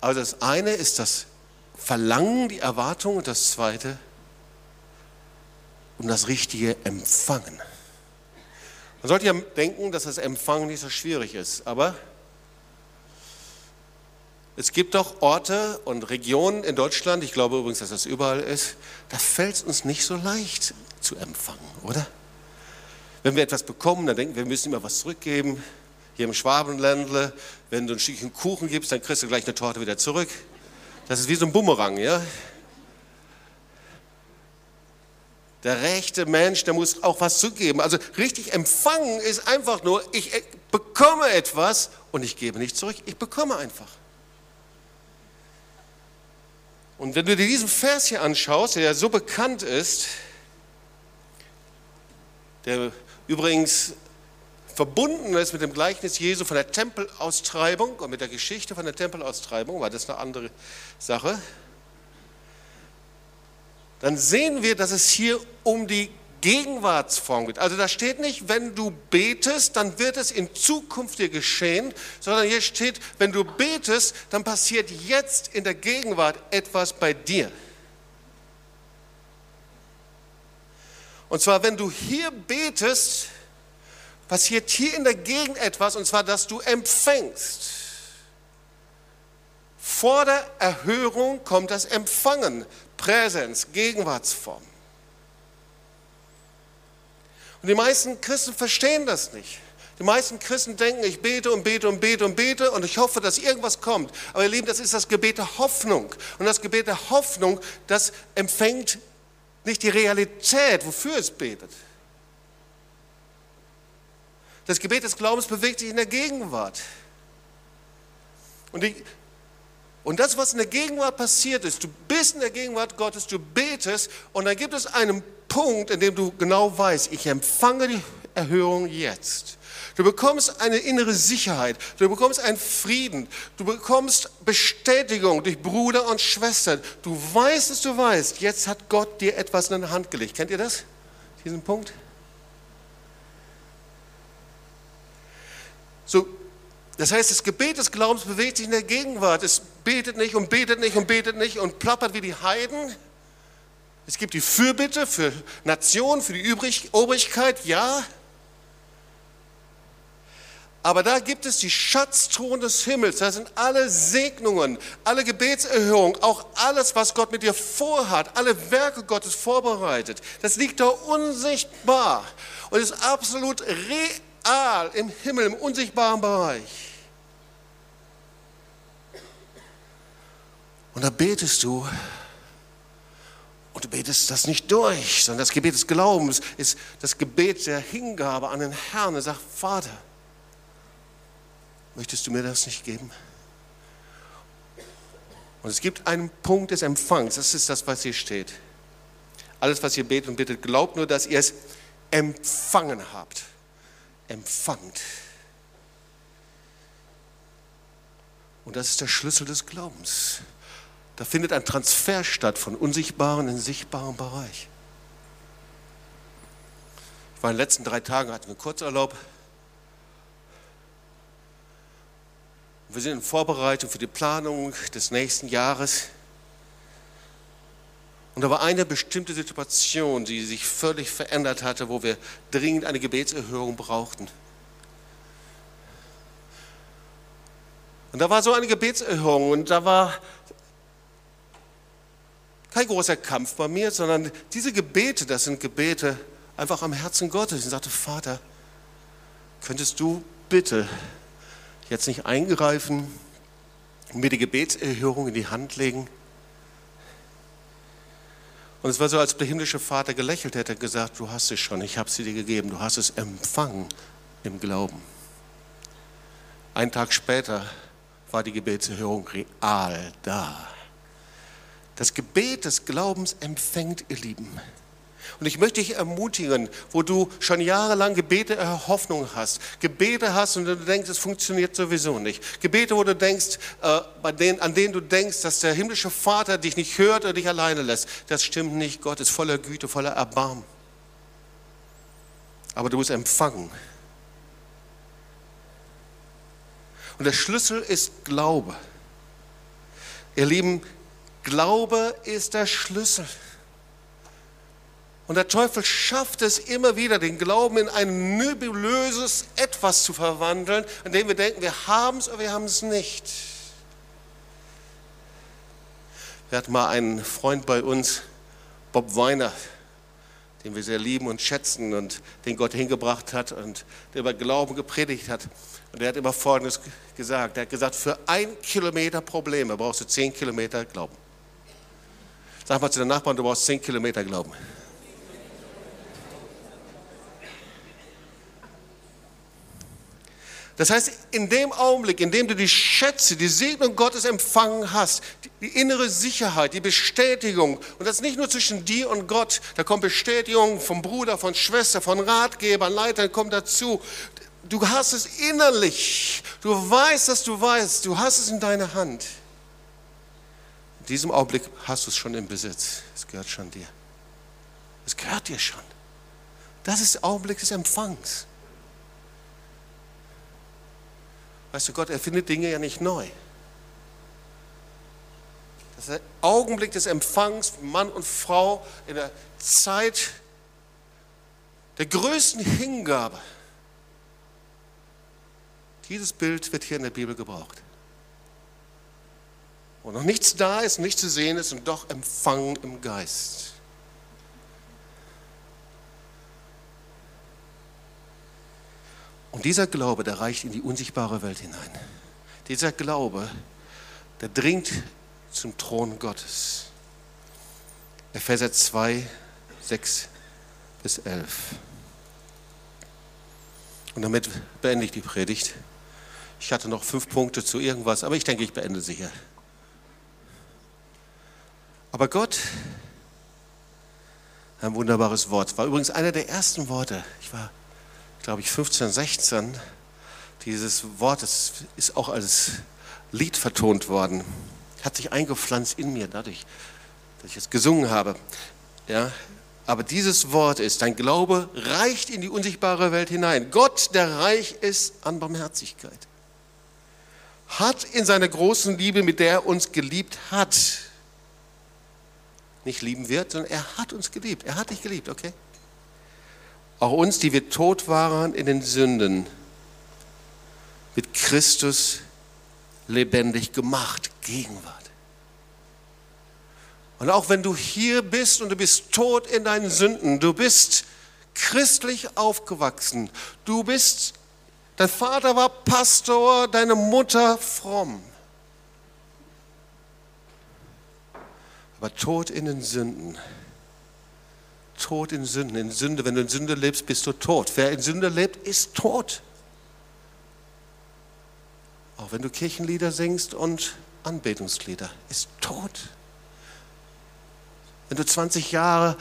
Speaker 1: Also das eine ist das Verlangen, die Erwartung und das zweite um das richtige Empfangen. Man sollte ja denken, dass das Empfangen nicht so schwierig ist, aber es gibt doch Orte und Regionen in Deutschland, ich glaube übrigens, dass das überall ist, da fällt es uns nicht so leicht zu empfangen, oder? Wenn wir etwas bekommen, dann denken wir, wir müssen immer was zurückgeben hier im Schwabenländle, wenn du ein Stückchen Kuchen gibst, dann kriegst du gleich eine Torte wieder zurück. Das ist wie so ein Bumerang, ja? Der rechte Mensch, der muss auch was zugeben. Also richtig empfangen ist einfach nur, ich bekomme etwas und ich gebe nicht zurück, ich bekomme einfach. Und wenn du dir diesen Vers hier anschaust, der ja so bekannt ist, der übrigens verbunden ist mit dem Gleichnis Jesu von der Tempelaustreibung und mit der Geschichte von der Tempelaustreibung, war das eine andere Sache, dann sehen wir, dass es hier um die Gegenwartsform geht. Also da steht nicht, wenn du betest, dann wird es in Zukunft dir geschehen, sondern hier steht, wenn du betest, dann passiert jetzt in der Gegenwart etwas bei dir. Und zwar, wenn du hier betest, passiert hier in der Gegend etwas, und zwar, dass du empfängst. Vor der Erhörung kommt das Empfangen, Präsenz, Gegenwartsform. Und die meisten Christen verstehen das nicht. Die meisten Christen denken, ich bete und bete und bete und bete und ich hoffe, dass irgendwas kommt. Aber ihr Lieben, das ist das Gebet der Hoffnung. Und das Gebet der Hoffnung, das empfängt nicht die Realität, wofür es betet. Das Gebet des Glaubens bewegt sich in der Gegenwart. Und, die, und das, was in der Gegenwart passiert ist, du bist in der Gegenwart Gottes, du betest und dann gibt es einen Punkt, in dem du genau weißt, ich empfange die Erhörung jetzt. Du bekommst eine innere Sicherheit, du bekommst einen Frieden, du bekommst Bestätigung durch Bruder und Schwestern. Du weißt, dass du weißt, jetzt hat Gott dir etwas in die Hand gelegt. Kennt ihr das? Diesen Punkt? So, das heißt, das Gebet des Glaubens bewegt sich in der Gegenwart. Es betet nicht und betet nicht und betet nicht und plappert wie die Heiden. Es gibt die Fürbitte für Nationen, für die Obrigkeit, ja. Aber da gibt es die Schatztruhen des Himmels. Da sind alle Segnungen, alle Gebetserhörungen, auch alles, was Gott mit dir vorhat, alle Werke Gottes vorbereitet. Das liegt da unsichtbar und ist absolut real im Himmel, im unsichtbaren Bereich. Und da betest du und du betest das nicht durch, sondern das Gebet des Glaubens ist das Gebet der Hingabe an den Herrn. Er sagt, Vater, Möchtest du mir das nicht geben? Und es gibt einen Punkt des Empfangs, das ist das, was hier steht. Alles, was ihr betet und bittet, glaubt nur, dass ihr es empfangen habt. Empfangt. Und das ist der Schlüssel des Glaubens. Da findet ein Transfer statt von unsichtbaren in sichtbaren Bereich. Ich war in den letzten drei Tagen, hatten wir Kurzurlaub Wir sind in Vorbereitung für die Planung des nächsten Jahres. Und da war eine bestimmte Situation, die sich völlig verändert hatte, wo wir dringend eine Gebetserhörung brauchten. Und da war so eine Gebetserhörung und da war kein großer Kampf bei mir, sondern diese Gebete, das sind Gebete einfach am Herzen Gottes. Ich sagte, Vater, könntest du bitte jetzt nicht eingreifen und mir die Gebetserhörung in die Hand legen. Und es war so, als der himmlische Vater gelächelt hätte, gesagt, du hast es schon, ich habe sie dir gegeben, du hast es empfangen im Glauben. Ein Tag später war die Gebetserhörung real da. Das Gebet des Glaubens empfängt, ihr Lieben. Und ich möchte dich ermutigen, wo du schon jahrelang Gebete der Hoffnung hast, Gebete hast und du denkst, es funktioniert sowieso nicht. Gebete, wo du denkst, äh, bei denen, an denen du denkst, dass der himmlische Vater dich nicht hört oder dich alleine lässt. Das stimmt nicht. Gott ist voller Güte, voller Erbarmen. Aber du musst empfangen. Und der Schlüssel ist Glaube. Ihr Lieben, Glaube ist der Schlüssel. Und der Teufel schafft es immer wieder, den Glauben in ein nebulöses Etwas zu verwandeln, an dem wir denken, wir haben es oder wir haben es nicht. Wir hatten mal einen Freund bei uns, Bob Weiner, den wir sehr lieben und schätzen und den Gott hingebracht hat und der über Glauben gepredigt hat. Und er hat immer Folgendes gesagt. Er hat gesagt, für ein Kilometer Probleme brauchst du zehn Kilometer Glauben. Sag mal zu den Nachbarn, du brauchst zehn Kilometer Glauben. Das heißt, in dem Augenblick, in dem du die Schätze, die Segnung Gottes empfangen hast, die, innere Sicherheit, die Bestätigung, und das nicht nur zwischen dir und Gott, da kommt Bestätigung vom Bruder, von Schwester, von Ratgebern, Leitern, kommt dazu. Du hast es innerlich, du weißt, dass du weißt, du hast es in deiner Hand. In diesem Augenblick hast du es schon im Besitz, es gehört schon dir. Es gehört dir schon. Das ist der Augenblick des Empfangs. Weißt du, Gott erfindet Dinge ja nicht neu. Das ist der Augenblick des Empfangs, Mann und Frau in der Zeit der größten Hingabe. Dieses Bild wird hier in der Bibel gebraucht. Wo noch nichts da ist, nichts zu sehen ist und doch empfangen im Geist. Und dieser Glaube, der reicht in die unsichtbare Welt hinein. Dieser Glaube, der dringt zum Thron Gottes. Epheser 2, 6 bis 11. Und damit beende ich die Predigt. Ich hatte noch fünf Punkte zu irgendwas, aber ich denke, ich beende sie hier. Aber Gott, ein wunderbares Wort, war übrigens einer der ersten Worte. Ich war, glaube ich, 15, 16. Dieses Wort das ist auch als Lied vertont worden, hat sich eingepflanzt in mir, dadurch, dass ich es gesungen habe. Ja, aber dieses Wort ist, dein Glaube reicht in die unsichtbare Welt hinein. Gott, der reich ist an Barmherzigkeit, hat in seiner großen Liebe, mit der er uns geliebt hat, nicht lieben wird, sondern er hat uns geliebt. Er hat dich geliebt, okay? Auch uns, die wir tot waren in den Sünden, mit Christus lebendig gemacht, Gegenwart. Und auch wenn du hier bist und du bist tot in deinen Sünden, du bist christlich aufgewachsen, du bist, dein Vater war Pastor, deine Mutter fromm. Aber tot in den Sünden. Tot in Sünden. In Sünde, wenn du in Sünde lebst, bist du tot. Wer in Sünde lebt, ist tot. Auch wenn du Kirchenlieder singst und Anbetungslieder, ist tot. Wenn du 20 Jahre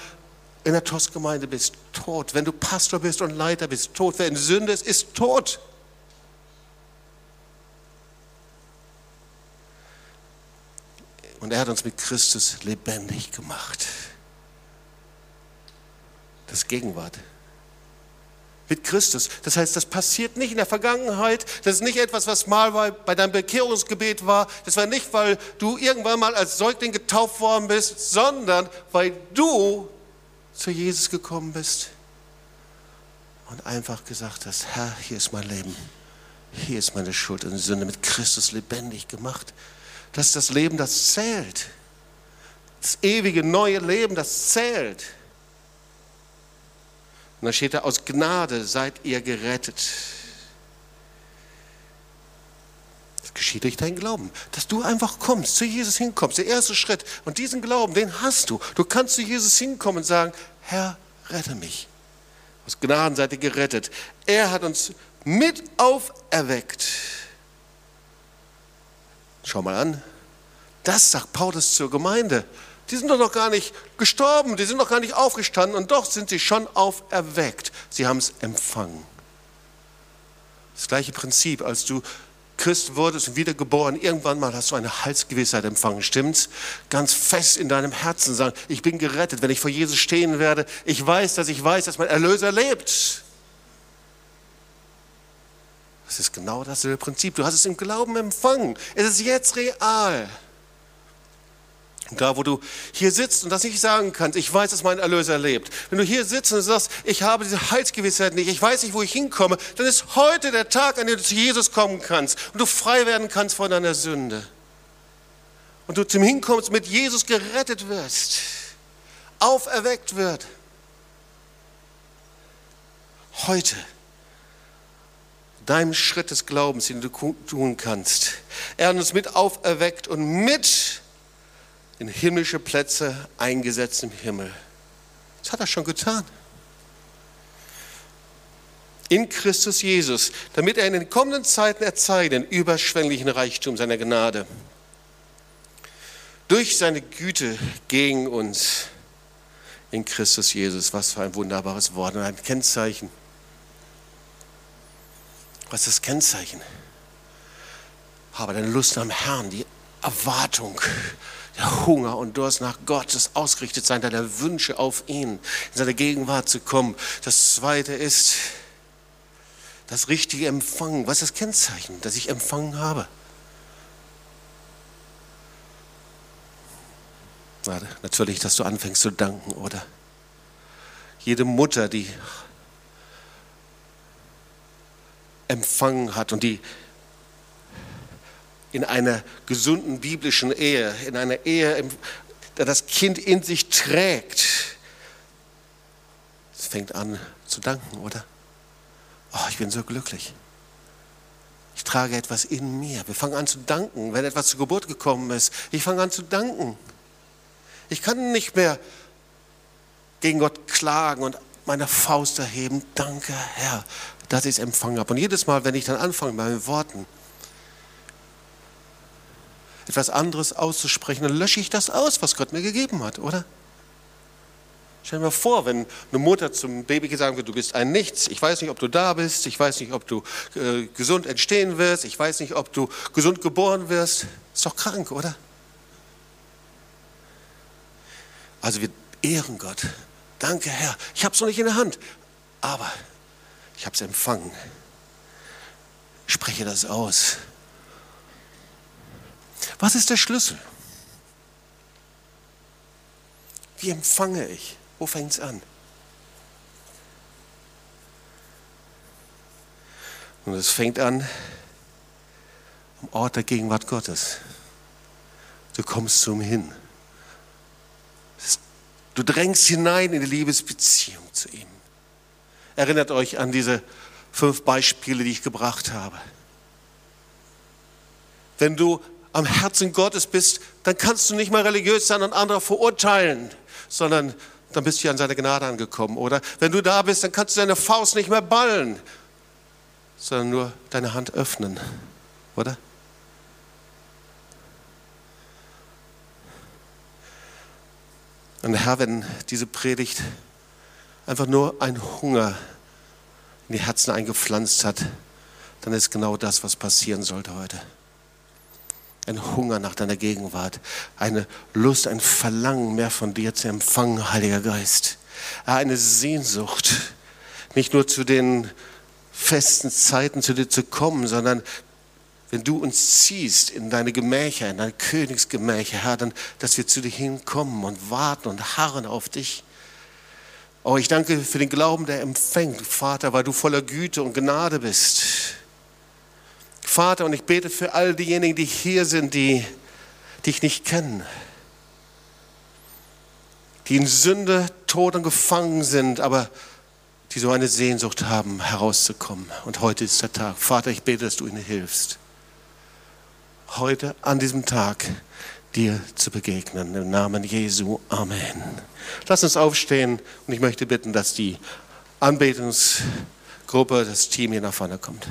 Speaker 1: in der TOS-Gemeinde bist, tot. Wenn du Pastor bist und Leiter bist, tot. Wer in Sünde ist, ist tot. Und er hat uns mit Christus lebendig gemacht. Das Gegenwart. Mit Christus. Das heißt, das passiert nicht in der Vergangenheit. Das ist nicht etwas, was mal bei deinem Bekehrungsgebet war. Das war nicht, weil du irgendwann mal als Säugling getauft worden bist, sondern weil du zu Jesus gekommen bist und einfach gesagt hast, Herr, hier ist mein Leben. Hier ist meine Schuld und Sünde mit Christus lebendig gemacht. Das ist das Leben, das zählt. Das ewige neue Leben, das zählt. Und dann steht da, aus Gnade seid ihr gerettet. Das geschieht durch deinen Glauben. Dass du einfach kommst, zu Jesus hinkommst. Der erste Schritt. Und diesen Glauben, den hast du. Du kannst zu Jesus hinkommen und sagen, Herr, rette mich. Aus Gnaden seid ihr gerettet. Er hat uns mit auferweckt Schau mal an. Das sagt Paulus zur Gemeinde. Die sind doch noch gar nicht gestorben, die sind noch gar nicht aufgestanden und doch sind sie schon auferweckt. Sie haben es empfangen. Das gleiche Prinzip, als du Christ wurdest und wiedergeboren, irgendwann mal hast du eine Halsgewissheit empfangen, stimmt's? Ganz fest in deinem Herzen sagen, ich bin gerettet, wenn ich vor Jesus stehen werde. Ich weiß, dass ich weiß, dass mein Erlöser lebt. Das ist genau dasselbe Prinzip. Du hast es im Glauben empfangen. Es ist jetzt real. Da, wo du hier sitzt und das nicht sagen kannst, ich weiß, dass mein Erlöser lebt. Wenn du hier sitzt und sagst, ich habe diese Heilsgewissheit nicht, ich weiß nicht, wo ich hinkomme, dann ist heute der Tag, an dem du zu Jesus kommen kannst und du frei werden kannst von deiner Sünde. Und du zum Hinkommst mit Jesus gerettet wirst, auferweckt wird. Heute deinem Schritt des Glaubens, den du tun kannst. Er hat uns mit auferweckt und mit in himmlische Plätze eingesetzt im Himmel. Das hat er schon getan. In Christus Jesus, damit er in den kommenden Zeiten erzeigt den überschwänglichen Reichtum seiner Gnade. Durch seine Güte gegen uns in Christus Jesus. Was für ein wunderbares Wort und ein Kennzeichen was ist das Kennzeichen? Habe deine Lust am Herrn, die Erwartung, Hunger und Durst nach Gottes ausgerichtet sein, deine Wünsche auf ihn, in seine Gegenwart zu kommen. Das zweite ist das richtige Empfangen. Was ist das Kennzeichen, das ich empfangen habe? Na, natürlich, dass du anfängst zu danken, oder? Jede Mutter, die empfangen hat und die in einer gesunden biblischen Ehe, in einer Ehe, der das Kind in sich trägt, es fängt an zu danken, oder? Oh, ich bin so glücklich. Ich trage etwas in mir. Wir fangen an zu danken, wenn etwas zur Geburt gekommen ist. Ich fange an zu danken. Ich kann nicht mehr gegen Gott klagen und meine Faust erheben. Danke, Herr, dass ich es empfangen habe. Und jedes Mal, wenn ich dann anfange, meine Worten etwas anderes auszusprechen, dann lösche ich das aus, was Gott mir gegeben hat, oder? Stell dir mal vor, wenn eine Mutter zum Baby sagen wird, du bist ein Nichts, ich weiß nicht, ob du da bist, ich weiß nicht, ob du äh, gesund entstehen wirst, ich weiß nicht, ob du gesund geboren wirst. Ist doch krank, oder? Also wir ehren Gott. Danke, Herr. Ich habe es noch nicht in der Hand, aber ich habe es empfangen. spreche das aus. Was ist der Schlüssel? Wie empfange ich? Wo fängt es an? Und es fängt an am Ort der Gegenwart Gottes. Du kommst zu ihm hin. Du drängst hinein in die Liebesbeziehung zu ihm. Erinnert euch an diese fünf Beispiele, die ich gebracht habe. Wenn du am Herzen Gottes bist, dann kannst du nicht mal religiös sein und andere verurteilen, sondern dann bist du an seine Gnade angekommen. Oder wenn du da bist, dann kannst du deine Faust nicht mehr ballen, sondern nur deine Hand öffnen. Oder? Und Herr, wenn diese Predigt einfach nur ein Hunger in die Herzen eingepflanzt hat, dann ist genau das, was passieren sollte heute ein Hunger nach deiner Gegenwart, eine Lust, ein Verlangen mehr von dir zu empfangen, Heiliger Geist. Eine Sehnsucht, nicht nur zu den festen Zeiten zu dir zu kommen, sondern wenn du uns ziehst in deine Gemächer, in deine Königsgemächer, Herr, dann, dass wir zu dir hinkommen und warten und harren auf dich. Oh, ich danke für den Glauben, der empfängt, Vater, weil du voller Güte und Gnade bist. Vater, und ich bete für all diejenigen, die hier sind, die dich nicht kennen, die in Sünde, Tod und gefangen sind, aber die so eine Sehnsucht haben, herauszukommen. Und heute ist der Tag. Vater, ich bete, dass du ihnen hilfst. Heute an diesem Tag dir zu begegnen. Im Namen Jesu. Amen. Lass uns aufstehen und ich möchte bitten, dass die Anbetungsgruppe, das Team hier nach vorne kommt.